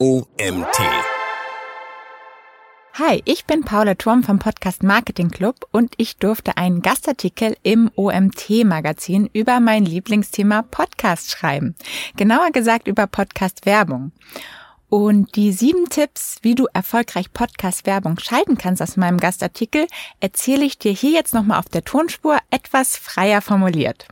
OMT. Hi, ich bin Paula Turm vom Podcast Marketing Club und ich durfte einen Gastartikel im OMT Magazin über mein Lieblingsthema Podcast schreiben. Genauer gesagt über Podcast Werbung. Und die sieben Tipps, wie du erfolgreich Podcast-Werbung schalten kannst aus meinem Gastartikel, erzähle ich dir hier jetzt nochmal auf der Tonspur etwas freier formuliert.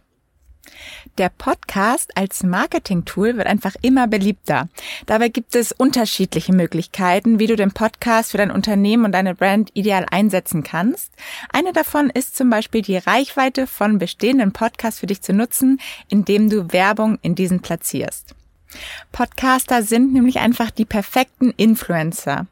Der Podcast als Marketing-Tool wird einfach immer beliebter. Dabei gibt es unterschiedliche Möglichkeiten, wie du den Podcast für dein Unternehmen und deine Brand ideal einsetzen kannst. Eine davon ist zum Beispiel die Reichweite von bestehenden Podcasts für dich zu nutzen, indem du Werbung in diesen platzierst. Podcaster sind nämlich einfach die perfekten Influencer.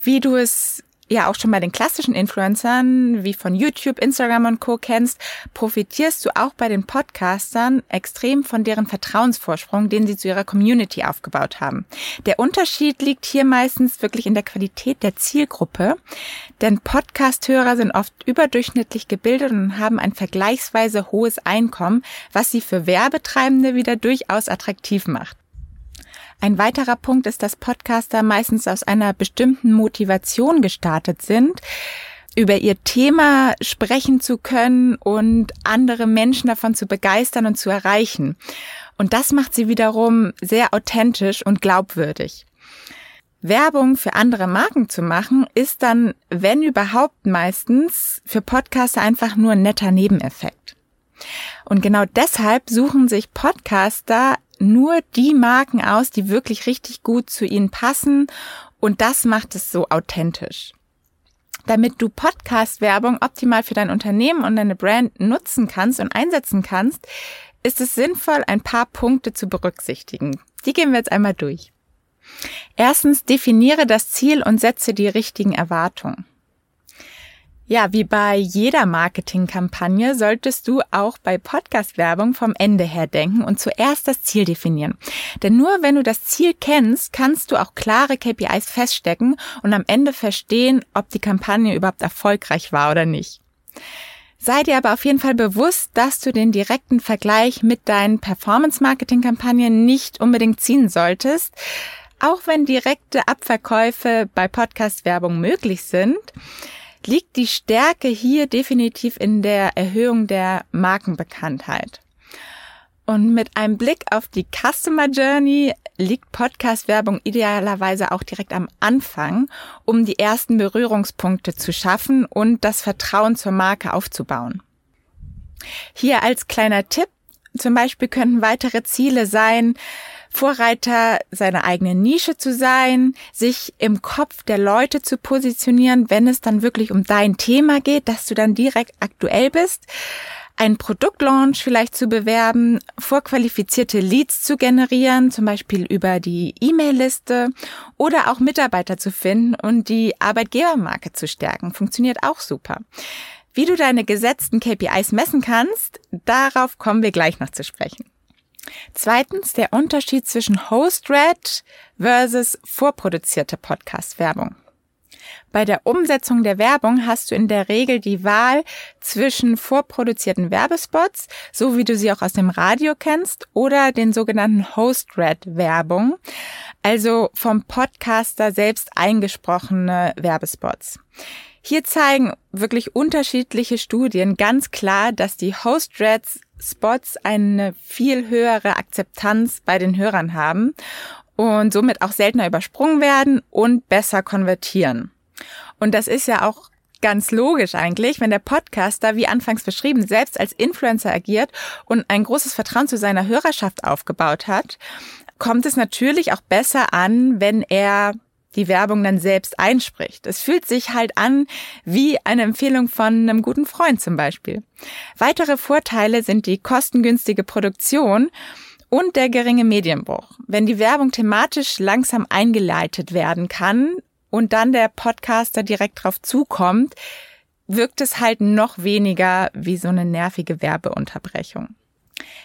Wie du es ja auch schon bei den klassischen Influencern wie von YouTube, Instagram und Co kennst, profitierst du auch bei den Podcastern extrem von deren Vertrauensvorsprung, den sie zu ihrer Community aufgebaut haben. Der Unterschied liegt hier meistens wirklich in der Qualität der Zielgruppe, denn Podcasthörer sind oft überdurchschnittlich gebildet und haben ein vergleichsweise hohes Einkommen, was sie für Werbetreibende wieder durchaus attraktiv macht. Ein weiterer Punkt ist, dass Podcaster meistens aus einer bestimmten Motivation gestartet sind, über ihr Thema sprechen zu können und andere Menschen davon zu begeistern und zu erreichen. Und das macht sie wiederum sehr authentisch und glaubwürdig. Werbung für andere Marken zu machen, ist dann, wenn überhaupt meistens, für Podcaster einfach nur ein netter Nebeneffekt. Und genau deshalb suchen sich Podcaster nur die Marken aus, die wirklich richtig gut zu ihnen passen und das macht es so authentisch. Damit du Podcast-Werbung optimal für dein Unternehmen und deine Brand nutzen kannst und einsetzen kannst, ist es sinnvoll, ein paar Punkte zu berücksichtigen. Die gehen wir jetzt einmal durch. Erstens, definiere das Ziel und setze die richtigen Erwartungen. Ja, wie bei jeder Marketingkampagne solltest du auch bei Podcast-Werbung vom Ende her denken und zuerst das Ziel definieren. Denn nur wenn du das Ziel kennst, kannst du auch klare KPIs feststecken und am Ende verstehen, ob die Kampagne überhaupt erfolgreich war oder nicht. Sei dir aber auf jeden Fall bewusst, dass du den direkten Vergleich mit deinen Performance-Marketing-Kampagnen nicht unbedingt ziehen solltest. Auch wenn direkte Abverkäufe bei Podcast-Werbung möglich sind, liegt die Stärke hier definitiv in der Erhöhung der Markenbekanntheit. Und mit einem Blick auf die Customer Journey liegt Podcast-Werbung idealerweise auch direkt am Anfang, um die ersten Berührungspunkte zu schaffen und das Vertrauen zur Marke aufzubauen. Hier als kleiner Tipp, zum Beispiel könnten weitere Ziele sein, Vorreiter seiner eigenen Nische zu sein, sich im Kopf der Leute zu positionieren, wenn es dann wirklich um dein Thema geht, dass du dann direkt aktuell bist, einen Produktlaunch vielleicht zu bewerben, vorqualifizierte Leads zu generieren, zum Beispiel über die E-Mail-Liste oder auch Mitarbeiter zu finden und die Arbeitgebermarke zu stärken. Funktioniert auch super. Wie du deine gesetzten KPIs messen kannst, darauf kommen wir gleich noch zu sprechen. Zweitens der Unterschied zwischen Host-Read versus vorproduzierte Podcast-Werbung. Bei der Umsetzung der Werbung hast du in der Regel die Wahl zwischen vorproduzierten Werbespots, so wie du sie auch aus dem Radio kennst, oder den sogenannten Host-Read-Werbung, also vom Podcaster selbst eingesprochene Werbespots. Hier zeigen wirklich unterschiedliche Studien ganz klar, dass die Host-Reads Spots eine viel höhere Akzeptanz bei den Hörern haben und somit auch seltener übersprungen werden und besser konvertieren. Und das ist ja auch ganz logisch eigentlich, wenn der Podcaster, wie anfangs beschrieben, selbst als Influencer agiert und ein großes Vertrauen zu seiner Hörerschaft aufgebaut hat, kommt es natürlich auch besser an, wenn er die Werbung dann selbst einspricht. Es fühlt sich halt an wie eine Empfehlung von einem guten Freund zum Beispiel. Weitere Vorteile sind die kostengünstige Produktion und der geringe Medienbruch. Wenn die Werbung thematisch langsam eingeleitet werden kann und dann der Podcaster direkt drauf zukommt, wirkt es halt noch weniger wie so eine nervige Werbeunterbrechung.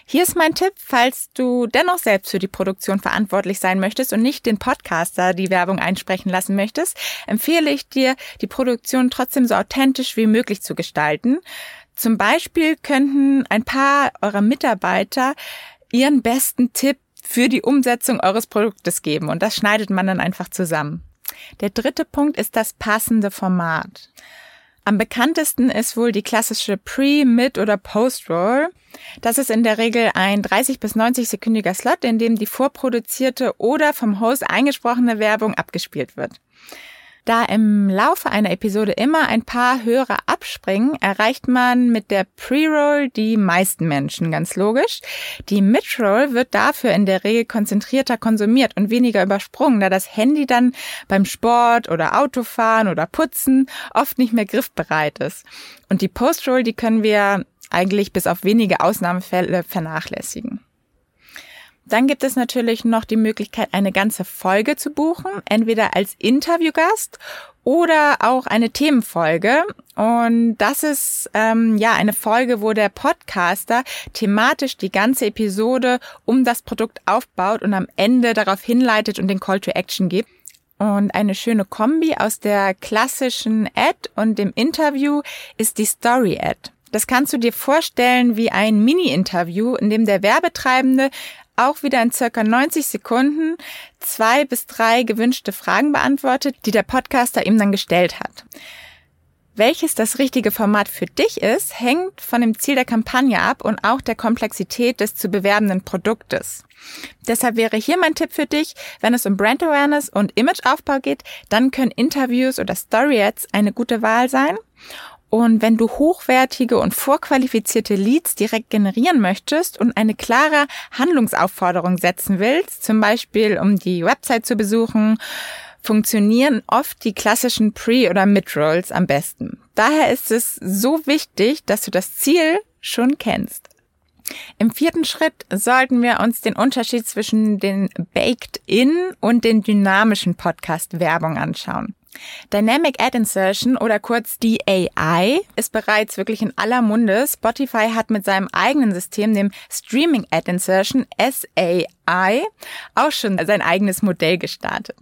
Hier ist mein Tipp, falls du dennoch selbst für die Produktion verantwortlich sein möchtest und nicht den Podcaster die Werbung einsprechen lassen möchtest, empfehle ich dir, die Produktion trotzdem so authentisch wie möglich zu gestalten. Zum Beispiel könnten ein paar eurer Mitarbeiter ihren besten Tipp für die Umsetzung eures Produktes geben. Und das schneidet man dann einfach zusammen. Der dritte Punkt ist das passende Format. Am bekanntesten ist wohl die klassische Pre-, Mid- oder Post-Roll. Das ist in der Regel ein 30 bis 90 sekündiger Slot, in dem die vorproduzierte oder vom Host eingesprochene Werbung abgespielt wird. Da im Laufe einer Episode immer ein paar Hörer abspringen, erreicht man mit der Pre-Roll die meisten Menschen, ganz logisch. Die Mid-Roll wird dafür in der Regel konzentrierter konsumiert und weniger übersprungen, da das Handy dann beim Sport oder Autofahren oder Putzen oft nicht mehr griffbereit ist. Und die Post-Roll, die können wir eigentlich bis auf wenige Ausnahmefälle vernachlässigen. Dann gibt es natürlich noch die Möglichkeit, eine ganze Folge zu buchen, entweder als Interviewgast oder auch eine Themenfolge. Und das ist ähm, ja eine Folge, wo der Podcaster thematisch die ganze Episode um das Produkt aufbaut und am Ende darauf hinleitet und den Call to Action gibt. Und eine schöne Kombi aus der klassischen Ad und dem Interview ist die Story Ad. Das kannst du dir vorstellen wie ein Mini-Interview, in dem der Werbetreibende auch wieder in circa 90 Sekunden zwei bis drei gewünschte Fragen beantwortet, die der Podcaster ihm dann gestellt hat. Welches das richtige Format für dich ist, hängt von dem Ziel der Kampagne ab und auch der Komplexität des zu bewerbenden Produktes. Deshalb wäre hier mein Tipp für dich, wenn es um Brand Awareness und Imageaufbau geht, dann können Interviews oder Story Ads eine gute Wahl sein. Und wenn du hochwertige und vorqualifizierte Leads direkt generieren möchtest und eine klare Handlungsaufforderung setzen willst, zum Beispiel um die Website zu besuchen, funktionieren oft die klassischen Pre- oder Mid-Rolls am besten. Daher ist es so wichtig, dass du das Ziel schon kennst. Im vierten Schritt sollten wir uns den Unterschied zwischen den Baked-In und den dynamischen Podcast-Werbung anschauen. Dynamic Ad Insertion oder kurz DAI ist bereits wirklich in aller Munde. Spotify hat mit seinem eigenen System, dem Streaming Ad Insertion SAI, auch schon sein eigenes Modell gestartet.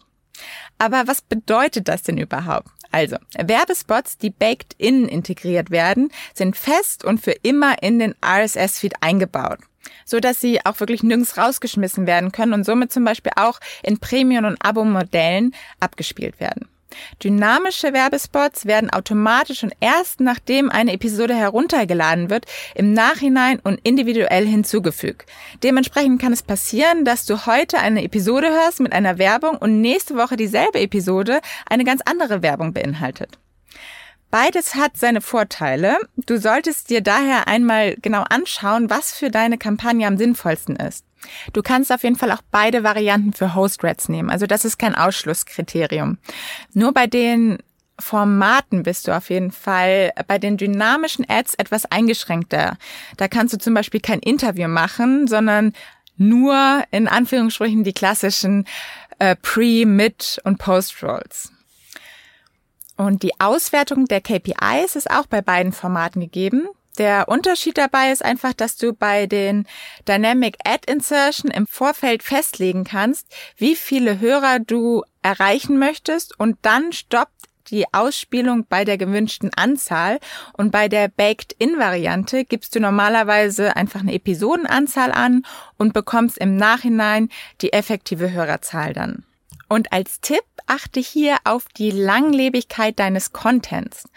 Aber was bedeutet das denn überhaupt? Also, Werbespots, die baked in integriert werden, sind fest und für immer in den RSS-Feed eingebaut so dass sie auch wirklich nirgends rausgeschmissen werden können und somit zum Beispiel auch in Premium- und Abo-Modellen abgespielt werden. Dynamische Werbespots werden automatisch und erst nachdem eine Episode heruntergeladen wird, im Nachhinein und individuell hinzugefügt. Dementsprechend kann es passieren, dass du heute eine Episode hörst mit einer Werbung und nächste Woche dieselbe Episode eine ganz andere Werbung beinhaltet. Beides hat seine Vorteile. Du solltest dir daher einmal genau anschauen, was für deine Kampagne am sinnvollsten ist. Du kannst auf jeden Fall auch beide Varianten für Host-Reds nehmen. Also das ist kein Ausschlusskriterium. Nur bei den Formaten bist du auf jeden Fall bei den dynamischen Ads etwas eingeschränkter. Da kannst du zum Beispiel kein Interview machen, sondern nur in Anführungsstrichen die klassischen äh, Pre-, Mid- und Post-Rolls. Und die Auswertung der KPIs ist auch bei beiden Formaten gegeben. Der Unterschied dabei ist einfach, dass du bei den Dynamic Ad Insertion im Vorfeld festlegen kannst, wie viele Hörer du erreichen möchtest und dann stoppt die Ausspielung bei der gewünschten Anzahl und bei der Baked-In-Variante gibst du normalerweise einfach eine Episodenanzahl an und bekommst im Nachhinein die effektive Hörerzahl dann. Und als Tipp achte hier auf die Langlebigkeit deines Contents.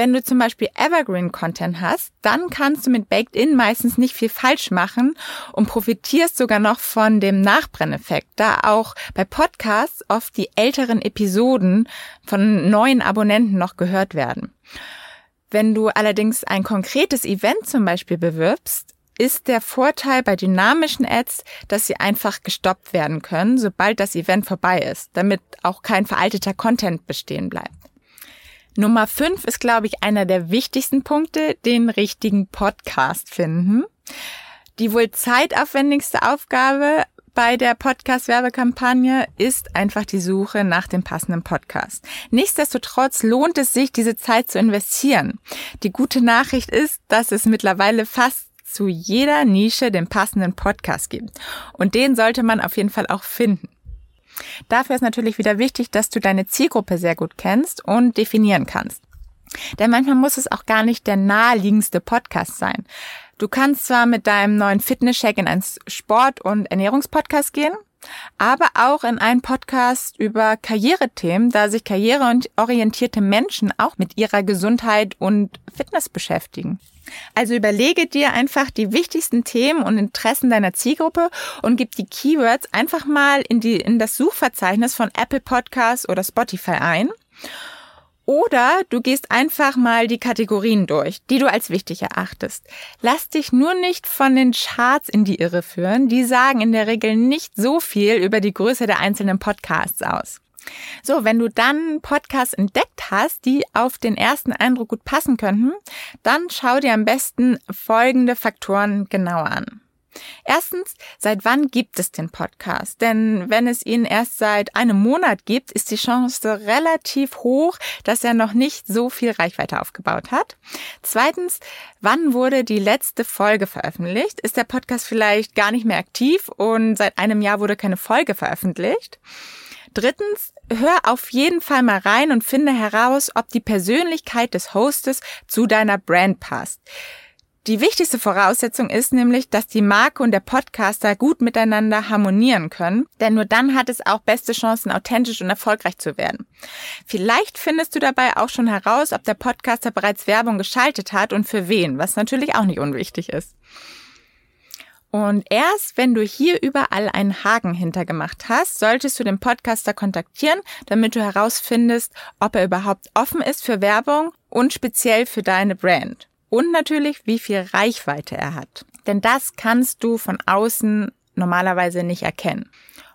Wenn du zum Beispiel Evergreen Content hast, dann kannst du mit Baked In meistens nicht viel falsch machen und profitierst sogar noch von dem Nachbrenneffekt, da auch bei Podcasts oft die älteren Episoden von neuen Abonnenten noch gehört werden. Wenn du allerdings ein konkretes Event zum Beispiel bewirbst, ist der Vorteil bei dynamischen Ads, dass sie einfach gestoppt werden können, sobald das Event vorbei ist, damit auch kein veralteter Content bestehen bleibt. Nummer fünf ist, glaube ich, einer der wichtigsten Punkte, den richtigen Podcast finden. Die wohl zeitaufwendigste Aufgabe bei der Podcast-Werbekampagne ist einfach die Suche nach dem passenden Podcast. Nichtsdestotrotz lohnt es sich, diese Zeit zu investieren. Die gute Nachricht ist, dass es mittlerweile fast zu jeder Nische den passenden Podcast gibt. Und den sollte man auf jeden Fall auch finden. Dafür ist natürlich wieder wichtig, dass du deine Zielgruppe sehr gut kennst und definieren kannst. Denn manchmal muss es auch gar nicht der naheliegendste Podcast sein. Du kannst zwar mit deinem neuen Fitness-Check in einen Sport- und Ernährungspodcast gehen, aber auch in einen Podcast über Karrierethemen, da sich karriereorientierte Menschen auch mit ihrer Gesundheit und Fitness beschäftigen. Also überlege dir einfach die wichtigsten Themen und Interessen deiner Zielgruppe und gib die Keywords einfach mal in die, in das Suchverzeichnis von Apple Podcasts oder Spotify ein oder du gehst einfach mal die Kategorien durch, die du als wichtig erachtest. Lass dich nur nicht von den Charts in die Irre führen. Die sagen in der Regel nicht so viel über die Größe der einzelnen Podcasts aus. So, wenn du dann Podcasts entdeckt hast, die auf den ersten Eindruck gut passen könnten, dann schau dir am besten folgende Faktoren genauer an. Erstens, seit wann gibt es den Podcast? Denn wenn es ihn erst seit einem Monat gibt, ist die Chance relativ hoch, dass er noch nicht so viel Reichweite aufgebaut hat. Zweitens, wann wurde die letzte Folge veröffentlicht? Ist der Podcast vielleicht gar nicht mehr aktiv und seit einem Jahr wurde keine Folge veröffentlicht? Drittens, hör auf jeden Fall mal rein und finde heraus, ob die Persönlichkeit des Hostes zu deiner Brand passt. Die wichtigste Voraussetzung ist nämlich, dass die Marke und der Podcaster gut miteinander harmonieren können, denn nur dann hat es auch beste Chancen, authentisch und erfolgreich zu werden. Vielleicht findest du dabei auch schon heraus, ob der Podcaster bereits Werbung geschaltet hat und für wen, was natürlich auch nicht unwichtig ist. Und erst wenn du hier überall einen Haken hintergemacht hast, solltest du den Podcaster kontaktieren, damit du herausfindest, ob er überhaupt offen ist für Werbung und speziell für deine Brand und natürlich, wie viel Reichweite er hat. Denn das kannst du von außen normalerweise nicht erkennen.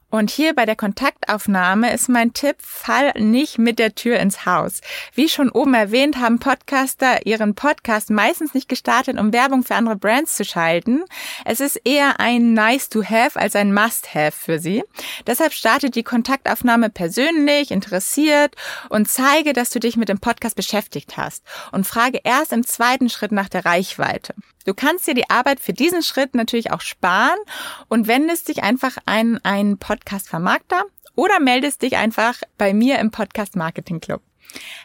Und hier bei der Kontaktaufnahme ist mein Tipp, fall nicht mit der Tür ins Haus. Wie schon oben erwähnt, haben Podcaster ihren Podcast meistens nicht gestartet, um Werbung für andere Brands zu schalten. Es ist eher ein Nice to have als ein Must have für sie. Deshalb startet die Kontaktaufnahme persönlich, interessiert und zeige, dass du dich mit dem Podcast beschäftigt hast und frage erst im zweiten Schritt nach der Reichweite. Du kannst dir die Arbeit für diesen Schritt natürlich auch sparen und wendest dich einfach an einen Podcast-Vermarkter oder meldest dich einfach bei mir im Podcast Marketing Club.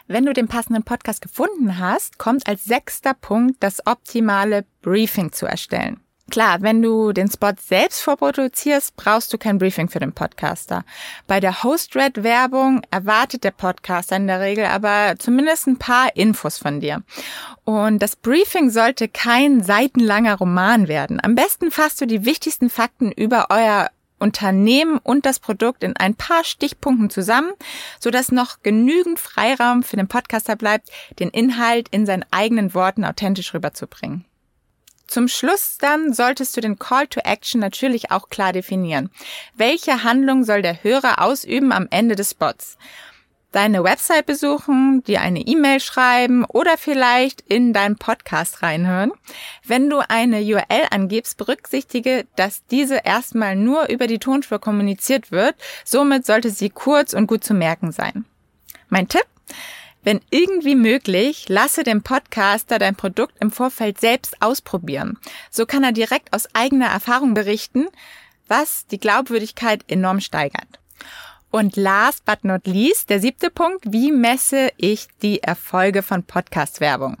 Wenn du den passenden Podcast gefunden hast, kommt als sechster Punkt das optimale Briefing zu erstellen. Klar, wenn du den Spot selbst vorproduzierst, brauchst du kein Briefing für den Podcaster. Bei der Host-Red-Werbung erwartet der Podcaster in der Regel aber zumindest ein paar Infos von dir. Und das Briefing sollte kein seitenlanger Roman werden. Am besten fasst du die wichtigsten Fakten über euer Unternehmen und das Produkt in ein paar Stichpunkten zusammen, so dass noch genügend Freiraum für den Podcaster bleibt, den Inhalt in seinen eigenen Worten authentisch rüberzubringen. Zum Schluss dann solltest du den Call to Action natürlich auch klar definieren. Welche Handlung soll der Hörer ausüben am Ende des Spots? Deine Website besuchen, dir eine E-Mail schreiben oder vielleicht in deinen Podcast reinhören. Wenn du eine URL angibst, berücksichtige, dass diese erstmal nur über die Tonspur kommuniziert wird. Somit sollte sie kurz und gut zu merken sein. Mein Tipp? Wenn irgendwie möglich, lasse den Podcaster dein Produkt im Vorfeld selbst ausprobieren. So kann er direkt aus eigener Erfahrung berichten, was die Glaubwürdigkeit enorm steigert. Und last but not least, der siebte Punkt, wie messe ich die Erfolge von Podcast-Werbung?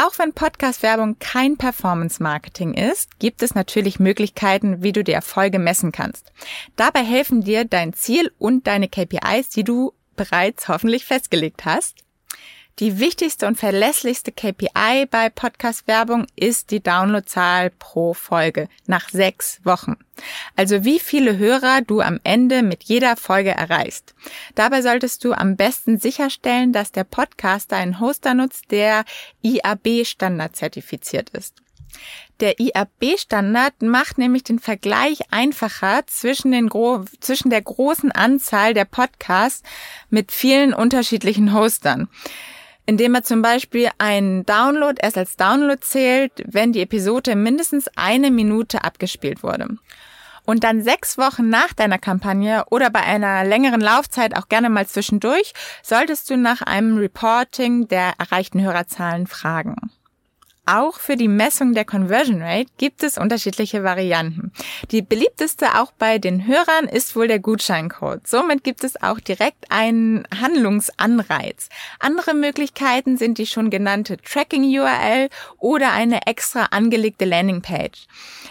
Auch wenn Podcast-Werbung kein Performance-Marketing ist, gibt es natürlich Möglichkeiten, wie du die Erfolge messen kannst. Dabei helfen dir dein Ziel und deine KPIs, die du bereits hoffentlich festgelegt hast. Die wichtigste und verlässlichste KPI bei Podcast-Werbung ist die Downloadzahl pro Folge nach sechs Wochen. Also wie viele Hörer du am Ende mit jeder Folge erreichst. Dabei solltest du am besten sicherstellen, dass der Podcaster einen Hoster nutzt, der IAB-Standard zertifiziert ist. Der IAB-Standard macht nämlich den Vergleich einfacher zwischen, den zwischen der großen Anzahl der Podcasts mit vielen unterschiedlichen Hostern indem er zum Beispiel einen Download erst als Download zählt, wenn die Episode mindestens eine Minute abgespielt wurde. Und dann sechs Wochen nach deiner Kampagne oder bei einer längeren Laufzeit auch gerne mal zwischendurch, solltest du nach einem Reporting der erreichten Hörerzahlen fragen. Auch für die Messung der Conversion Rate gibt es unterschiedliche Varianten. Die beliebteste auch bei den Hörern ist wohl der Gutscheincode. Somit gibt es auch direkt einen Handlungsanreiz. Andere Möglichkeiten sind die schon genannte Tracking-URL oder eine extra angelegte Landingpage.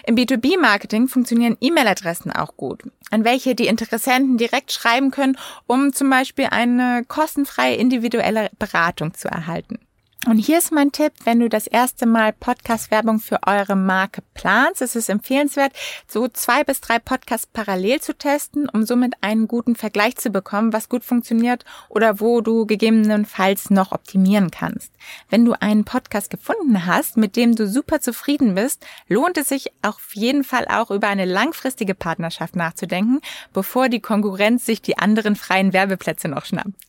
Im B2B-Marketing funktionieren E-Mail-Adressen auch gut, an welche die Interessenten direkt schreiben können, um zum Beispiel eine kostenfreie individuelle Beratung zu erhalten. Und hier ist mein Tipp, wenn du das erste Mal Podcast-Werbung für eure Marke planst, ist es empfehlenswert, so zwei bis drei Podcasts parallel zu testen, um somit einen guten Vergleich zu bekommen, was gut funktioniert oder wo du gegebenenfalls noch optimieren kannst. Wenn du einen Podcast gefunden hast, mit dem du super zufrieden bist, lohnt es sich auf jeden Fall auch über eine langfristige Partnerschaft nachzudenken, bevor die Konkurrenz sich die anderen freien Werbeplätze noch schnappt.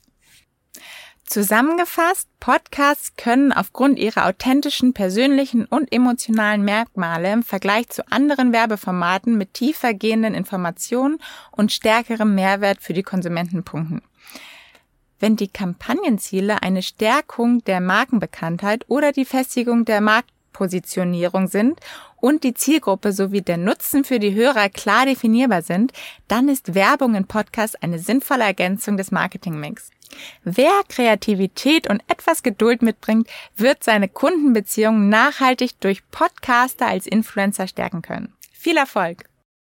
Zusammengefasst, Podcasts können aufgrund ihrer authentischen, persönlichen und emotionalen Merkmale im Vergleich zu anderen Werbeformaten mit tiefer gehenden Informationen und stärkerem Mehrwert für die Konsumenten punkten. Wenn die Kampagnenziele eine Stärkung der Markenbekanntheit oder die Festigung der Marktpositionierung sind und die Zielgruppe sowie der Nutzen für die Hörer klar definierbar sind, dann ist Werbung in Podcasts eine sinnvolle Ergänzung des Marketingmix. Wer Kreativität und etwas Geduld mitbringt, wird seine Kundenbeziehungen nachhaltig durch Podcaster als Influencer stärken können. Viel Erfolg!